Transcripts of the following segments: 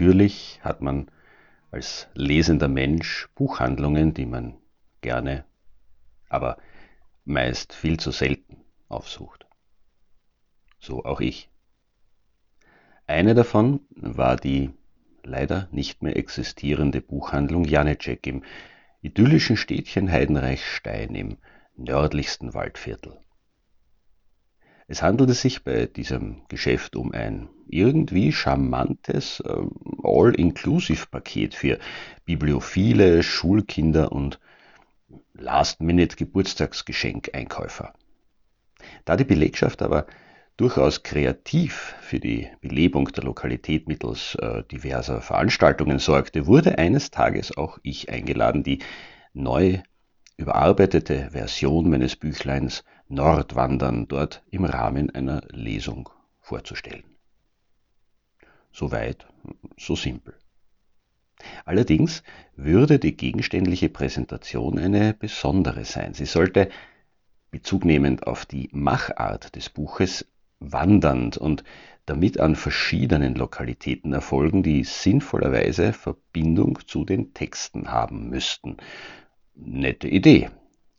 Natürlich hat man als lesender Mensch Buchhandlungen, die man gerne, aber meist viel zu selten aufsucht. So auch ich. Eine davon war die leider nicht mehr existierende Buchhandlung Janecek im idyllischen Städtchen Heidenreichstein im nördlichsten Waldviertel. Es handelte sich bei diesem Geschäft um ein irgendwie charmantes äh, All-Inclusive-Paket für Bibliophile, Schulkinder und Last-Minute-Geburtstagsgeschenkeinkäufer. Da die Belegschaft aber durchaus kreativ für die Belebung der Lokalität mittels äh, diverser Veranstaltungen sorgte, wurde eines Tages auch ich eingeladen, die neu überarbeitete Version meines Büchleins Nordwandern dort im Rahmen einer Lesung vorzustellen. Soweit, so simpel. Allerdings würde die gegenständliche Präsentation eine besondere sein. Sie sollte, bezugnehmend auf die Machart des Buches, wandernd und damit an verschiedenen Lokalitäten erfolgen, die sinnvollerweise Verbindung zu den Texten haben müssten. Nette Idee,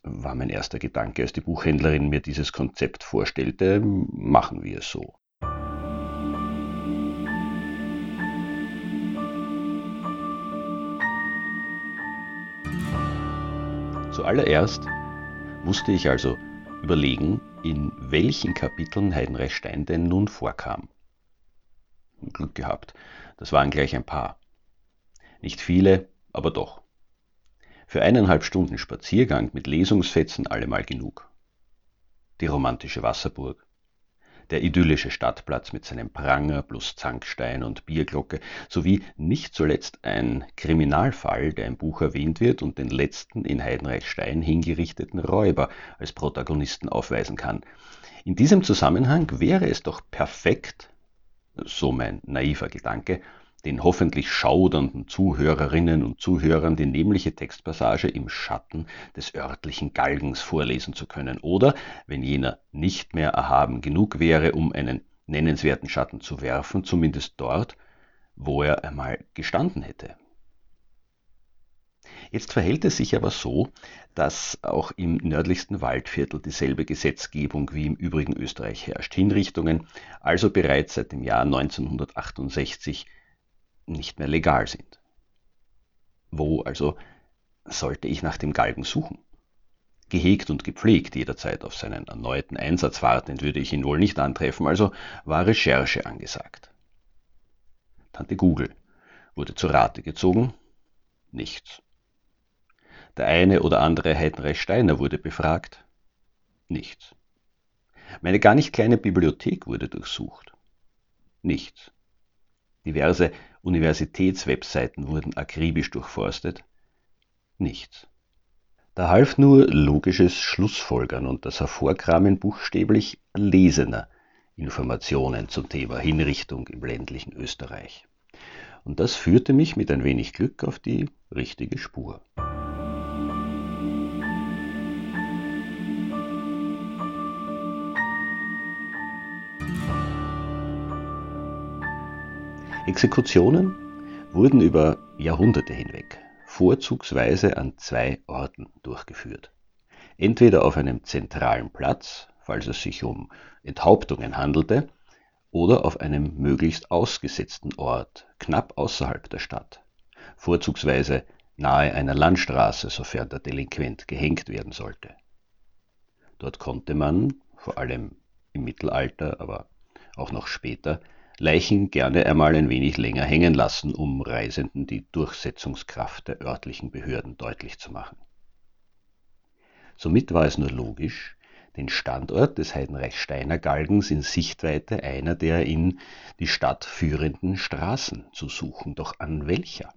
war mein erster Gedanke, als die Buchhändlerin mir dieses Konzept vorstellte. Machen wir es so. Zuallererst musste ich also überlegen, in welchen Kapiteln Heidenreich Stein denn nun vorkam. Glück gehabt, das waren gleich ein paar. Nicht viele, aber doch. Für eineinhalb Stunden Spaziergang mit Lesungsfetzen allemal genug. Die romantische Wasserburg, der idyllische Stadtplatz mit seinem Pranger plus Zankstein und Bierglocke sowie nicht zuletzt ein Kriminalfall, der im Buch erwähnt wird und den letzten in Heidenreichstein hingerichteten Räuber als Protagonisten aufweisen kann. In diesem Zusammenhang wäre es doch perfekt, so mein naiver Gedanke, den hoffentlich schaudernden Zuhörerinnen und Zuhörern die nämliche Textpassage im Schatten des örtlichen Galgens vorlesen zu können oder, wenn jener nicht mehr erhaben genug wäre, um einen nennenswerten Schatten zu werfen, zumindest dort, wo er einmal gestanden hätte. Jetzt verhält es sich aber so, dass auch im nördlichsten Waldviertel dieselbe Gesetzgebung wie im übrigen Österreich herrscht. Hinrichtungen also bereits seit dem Jahr 1968 nicht mehr legal sind. Wo also sollte ich nach dem Galgen suchen? Gehegt und gepflegt jederzeit auf seinen erneuten Einsatz wartend würde ich ihn wohl nicht antreffen, also war Recherche angesagt. Tante Google wurde zu Rate gezogen, nichts. Der eine oder andere Heidenreich Steiner wurde befragt, nichts. Meine gar nicht kleine Bibliothek wurde durchsucht, nichts. Diverse Universitätswebseiten wurden akribisch durchforstet. Nichts. Da half nur logisches Schlussfolgern und das Hervorkramen buchstäblich erlesener Informationen zum Thema Hinrichtung im ländlichen Österreich. Und das führte mich mit ein wenig Glück auf die richtige Spur. Exekutionen wurden über Jahrhunderte hinweg vorzugsweise an zwei Orten durchgeführt. Entweder auf einem zentralen Platz, falls es sich um Enthauptungen handelte, oder auf einem möglichst ausgesetzten Ort, knapp außerhalb der Stadt, vorzugsweise nahe einer Landstraße, sofern der Delinquent gehängt werden sollte. Dort konnte man, vor allem im Mittelalter, aber auch noch später, Leichen gerne einmal ein wenig länger hängen lassen, um Reisenden die Durchsetzungskraft der örtlichen Behörden deutlich zu machen. Somit war es nur logisch, den Standort des Heidenreichsteiner Galgens in Sichtweite einer der in die Stadt führenden Straßen zu suchen. Doch an welcher?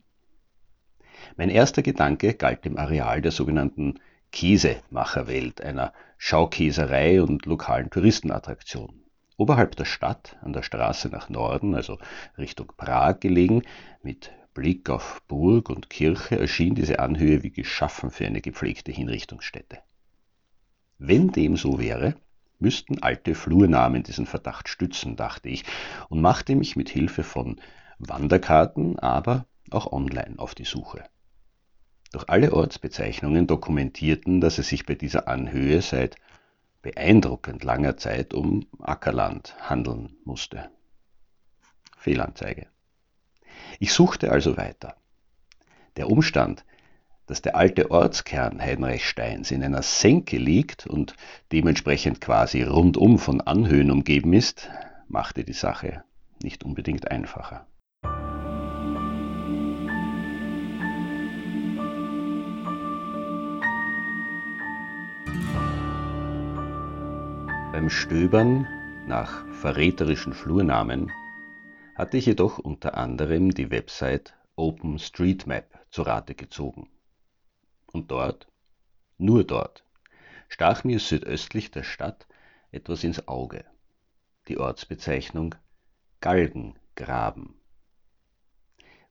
Mein erster Gedanke galt dem Areal der sogenannten Käsemacherwelt, einer Schaukäserei und lokalen Touristenattraktion. Oberhalb der Stadt, an der Straße nach Norden, also Richtung Prag gelegen, mit Blick auf Burg und Kirche erschien diese Anhöhe wie geschaffen für eine gepflegte Hinrichtungsstätte. Wenn dem so wäre, müssten alte Flurnamen diesen Verdacht stützen, dachte ich, und machte mich mit Hilfe von Wanderkarten, aber auch online auf die Suche. Doch alle Ortsbezeichnungen dokumentierten, dass es sich bei dieser Anhöhe seit beeindruckend langer Zeit um Ackerland handeln musste. Fehlanzeige. Ich suchte also weiter. Der Umstand, dass der alte Ortskern Heidenreichsteins in einer Senke liegt und dementsprechend quasi rundum von Anhöhen umgeben ist, machte die Sache nicht unbedingt einfacher. Beim Stöbern nach verräterischen Flurnamen hatte ich jedoch unter anderem die Website OpenStreetMap zu Rate gezogen. Und dort, nur dort, stach mir südöstlich der Stadt etwas ins Auge. Die Ortsbezeichnung Galgengraben.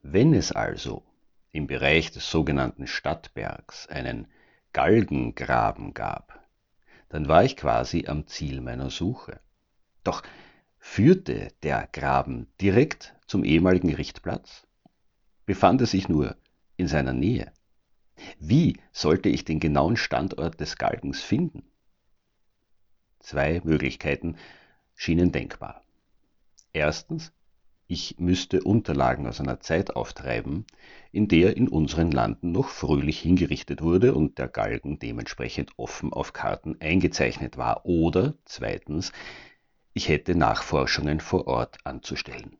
Wenn es also im Bereich des sogenannten Stadtbergs einen Galgengraben gab, dann war ich quasi am Ziel meiner Suche. Doch führte der Graben direkt zum ehemaligen Richtplatz? Befand er sich nur in seiner Nähe? Wie sollte ich den genauen Standort des Galgens finden? Zwei Möglichkeiten schienen denkbar. Erstens, ich müsste Unterlagen aus einer Zeit auftreiben, in der in unseren Landen noch fröhlich hingerichtet wurde und der Galgen dementsprechend offen auf Karten eingezeichnet war. Oder zweitens, ich hätte Nachforschungen vor Ort anzustellen.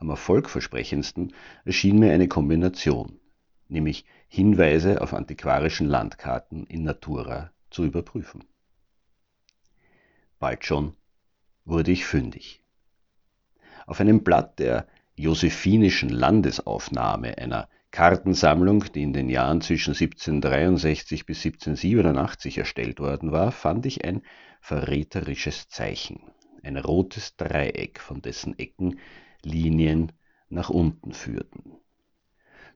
Am erfolgversprechendsten erschien mir eine Kombination, nämlich Hinweise auf antiquarischen Landkarten in Natura zu überprüfen. Bald schon wurde ich fündig. Auf einem Blatt der Josephinischen Landesaufnahme, einer Kartensammlung, die in den Jahren zwischen 1763 bis 1787 erstellt worden war, fand ich ein verräterisches Zeichen, ein rotes Dreieck, von dessen Ecken Linien nach unten führten.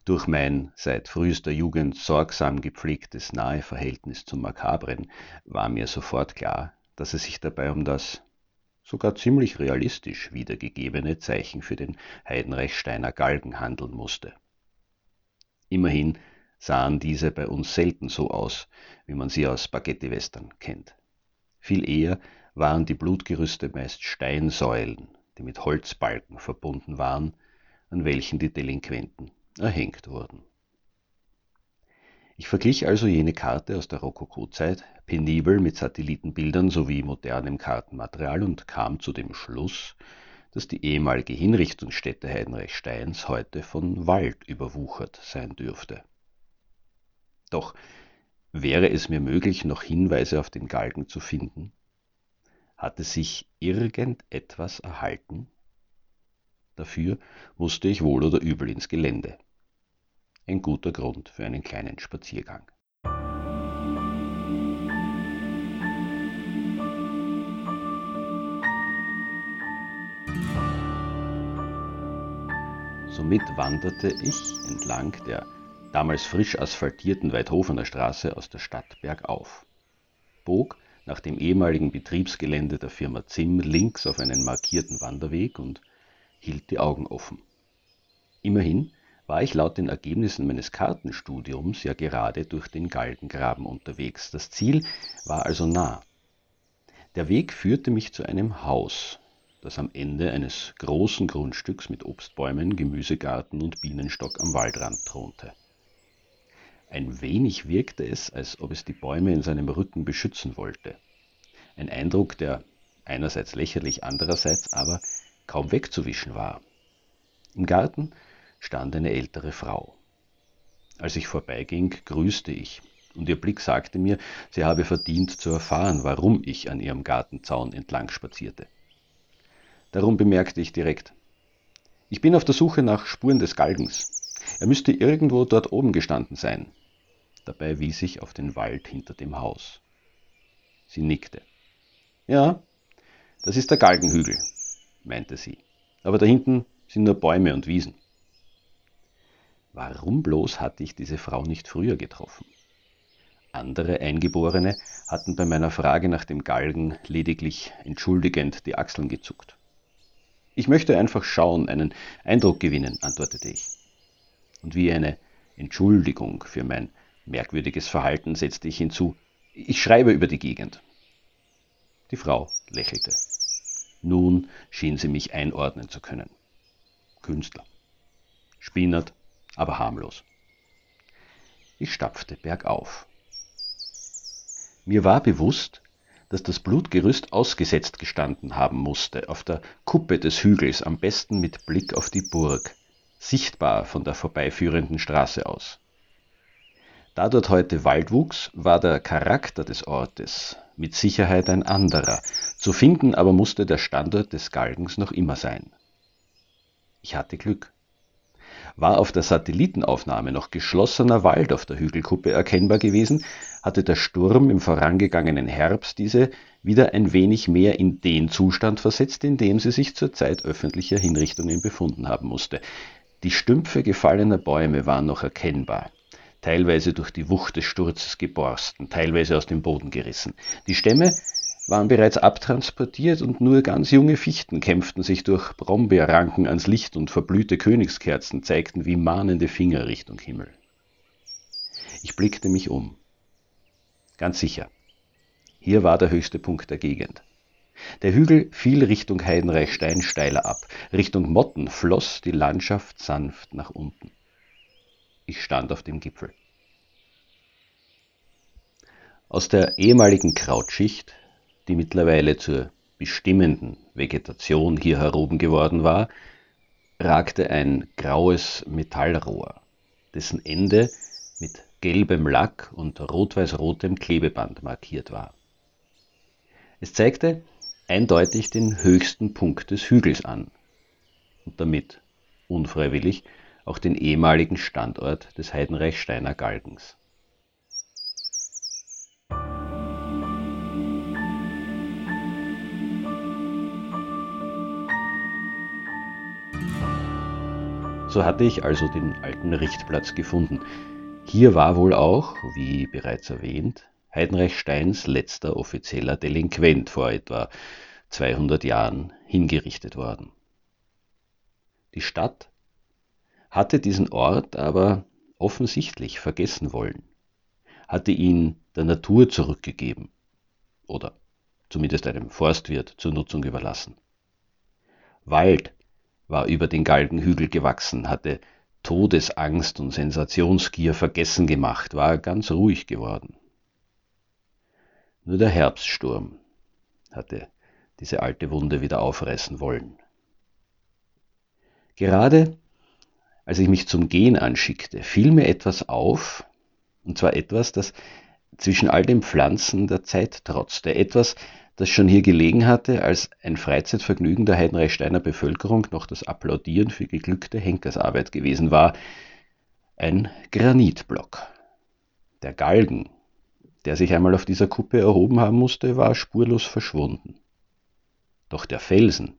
Durch mein seit frühester Jugend sorgsam gepflegtes nahe Verhältnis zum Makabren war mir sofort klar, dass es sich dabei um das sogar ziemlich realistisch wiedergegebene Zeichen für den Heidenreichsteiner Galgen handeln musste. Immerhin sahen diese bei uns selten so aus, wie man sie aus Spaghetti-Western kennt. Viel eher waren die Blutgerüste meist Steinsäulen, die mit Holzbalken verbunden waren, an welchen die Delinquenten erhängt wurden. Ich verglich also jene Karte aus der Rokokozeit penibel mit Satellitenbildern sowie modernem Kartenmaterial und kam zu dem Schluss, dass die ehemalige Hinrichtungsstätte Heidenreichsteins heute von Wald überwuchert sein dürfte. Doch wäre es mir möglich, noch Hinweise auf den Galgen zu finden? Hatte sich irgendetwas erhalten? Dafür musste ich wohl oder übel ins Gelände. Ein guter Grund für einen kleinen Spaziergang. Somit wanderte ich entlang der damals frisch asphaltierten Weidhofener Straße aus der Stadt bergauf, bog nach dem ehemaligen Betriebsgelände der Firma Zimm links auf einen markierten Wanderweg und hielt die Augen offen. Immerhin war ich laut den Ergebnissen meines Kartenstudiums ja gerade durch den Galgengraben unterwegs. Das Ziel war also nah. Der Weg führte mich zu einem Haus, das am Ende eines großen Grundstücks mit Obstbäumen, Gemüsegarten und Bienenstock am Waldrand thronte. Ein wenig wirkte es, als ob es die Bäume in seinem Rücken beschützen wollte. Ein Eindruck, der einerseits lächerlich, andererseits aber kaum wegzuwischen war. Im Garten stand eine ältere Frau. Als ich vorbeiging, grüßte ich, und ihr Blick sagte mir, sie habe verdient zu erfahren, warum ich an ihrem Gartenzaun entlang spazierte. Darum bemerkte ich direkt. Ich bin auf der Suche nach Spuren des Galgens. Er müsste irgendwo dort oben gestanden sein. Dabei wies ich auf den Wald hinter dem Haus. Sie nickte. Ja, das ist der Galgenhügel, meinte sie. Aber da hinten sind nur Bäume und Wiesen. Warum bloß hatte ich diese Frau nicht früher getroffen? Andere Eingeborene hatten bei meiner Frage nach dem Galgen lediglich entschuldigend die Achseln gezuckt. Ich möchte einfach schauen, einen Eindruck gewinnen, antwortete ich. Und wie eine Entschuldigung für mein merkwürdiges Verhalten setzte ich hinzu, ich schreibe über die Gegend. Die Frau lächelte. Nun schien sie mich einordnen zu können. Künstler. Spinert, aber harmlos. Ich stapfte bergauf. Mir war bewusst, dass das Blutgerüst ausgesetzt gestanden haben musste, auf der Kuppe des Hügels, am besten mit Blick auf die Burg, sichtbar von der vorbeiführenden Straße aus. Da dort heute Wald wuchs, war der Charakter des Ortes mit Sicherheit ein anderer, zu finden aber musste der Standort des Galgens noch immer sein. Ich hatte Glück war auf der Satellitenaufnahme noch geschlossener Wald auf der Hügelkuppe erkennbar gewesen, hatte der Sturm im vorangegangenen Herbst diese wieder ein wenig mehr in den Zustand versetzt, in dem sie sich zur Zeit öffentlicher Hinrichtungen befunden haben musste. Die Stümpfe gefallener Bäume waren noch erkennbar, teilweise durch die Wucht des Sturzes geborsten, teilweise aus dem Boden gerissen. Die Stämme waren bereits abtransportiert und nur ganz junge Fichten kämpften sich durch Brombeerranken ans Licht und verblühte Königskerzen zeigten wie mahnende Finger Richtung Himmel. Ich blickte mich um. Ganz sicher, hier war der höchste Punkt der Gegend. Der Hügel fiel Richtung Heidenreichstein steiler ab. Richtung Motten floss die Landschaft sanft nach unten. Ich stand auf dem Gipfel. Aus der ehemaligen Krautschicht die mittlerweile zur bestimmenden Vegetation hier heroben geworden war, ragte ein graues Metallrohr, dessen Ende mit gelbem Lack und rot-weiß-rotem Klebeband markiert war. Es zeigte eindeutig den höchsten Punkt des Hügels an und damit unfreiwillig auch den ehemaligen Standort des Heidenreichsteiner Galgens. So hatte ich also den alten Richtplatz gefunden. Hier war wohl auch, wie bereits erwähnt, Heidenreich Steins letzter offizieller Delinquent vor etwa 200 Jahren hingerichtet worden. Die Stadt hatte diesen Ort aber offensichtlich vergessen wollen, hatte ihn der Natur zurückgegeben oder zumindest einem Forstwirt zur Nutzung überlassen. Wald war über den Galgenhügel gewachsen, hatte Todesangst und Sensationsgier vergessen gemacht, war ganz ruhig geworden. Nur der Herbststurm hatte diese alte Wunde wieder aufreißen wollen. Gerade als ich mich zum Gehen anschickte, fiel mir etwas auf, und zwar etwas, das zwischen all den Pflanzen der Zeit trotzte, etwas, das schon hier gelegen hatte, als ein Freizeitvergnügen der Heidenreichsteiner Bevölkerung noch das Applaudieren für geglückte Henkersarbeit gewesen war, ein Granitblock. Der Galgen, der sich einmal auf dieser Kuppe erhoben haben musste, war spurlos verschwunden. Doch der Felsen,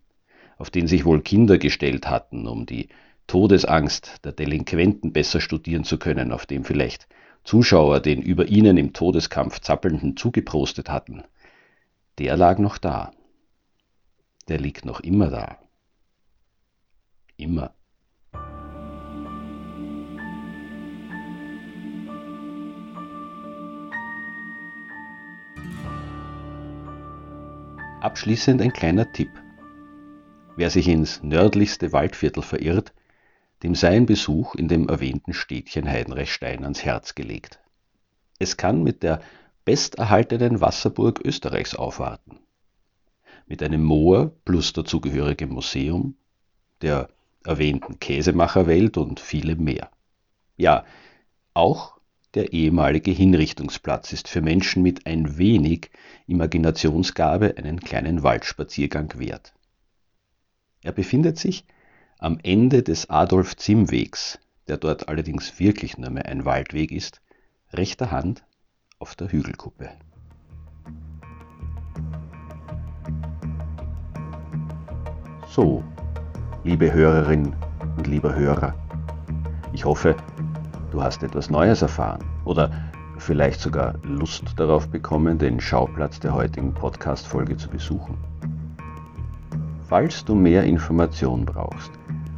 auf den sich wohl Kinder gestellt hatten, um die Todesangst der Delinquenten besser studieren zu können, auf dem vielleicht Zuschauer den über ihnen im Todeskampf zappelnden zugeprostet hatten, der lag noch da. Der liegt noch immer da. immer. Abschließend ein kleiner Tipp. Wer sich ins nördlichste Waldviertel verirrt, dem sei ein Besuch in dem erwähnten Städtchen Heidenreichstein ans Herz gelegt. Es kann mit der besterhaltenen Wasserburg Österreichs aufwarten. Mit einem Moor plus dazugehörigem Museum, der erwähnten Käsemacherwelt und vielem mehr. Ja, auch der ehemalige Hinrichtungsplatz ist für Menschen mit ein wenig Imaginationsgabe einen kleinen Waldspaziergang wert. Er befindet sich am Ende des Adolf-Zimm-Wegs, der dort allerdings wirklich nur mehr ein Waldweg ist, rechter Hand auf der Hügelkuppe. So, liebe Hörerin und lieber Hörer, ich hoffe, du hast etwas Neues erfahren oder vielleicht sogar Lust darauf bekommen, den Schauplatz der heutigen Podcast-Folge zu besuchen. Falls du mehr Informationen brauchst,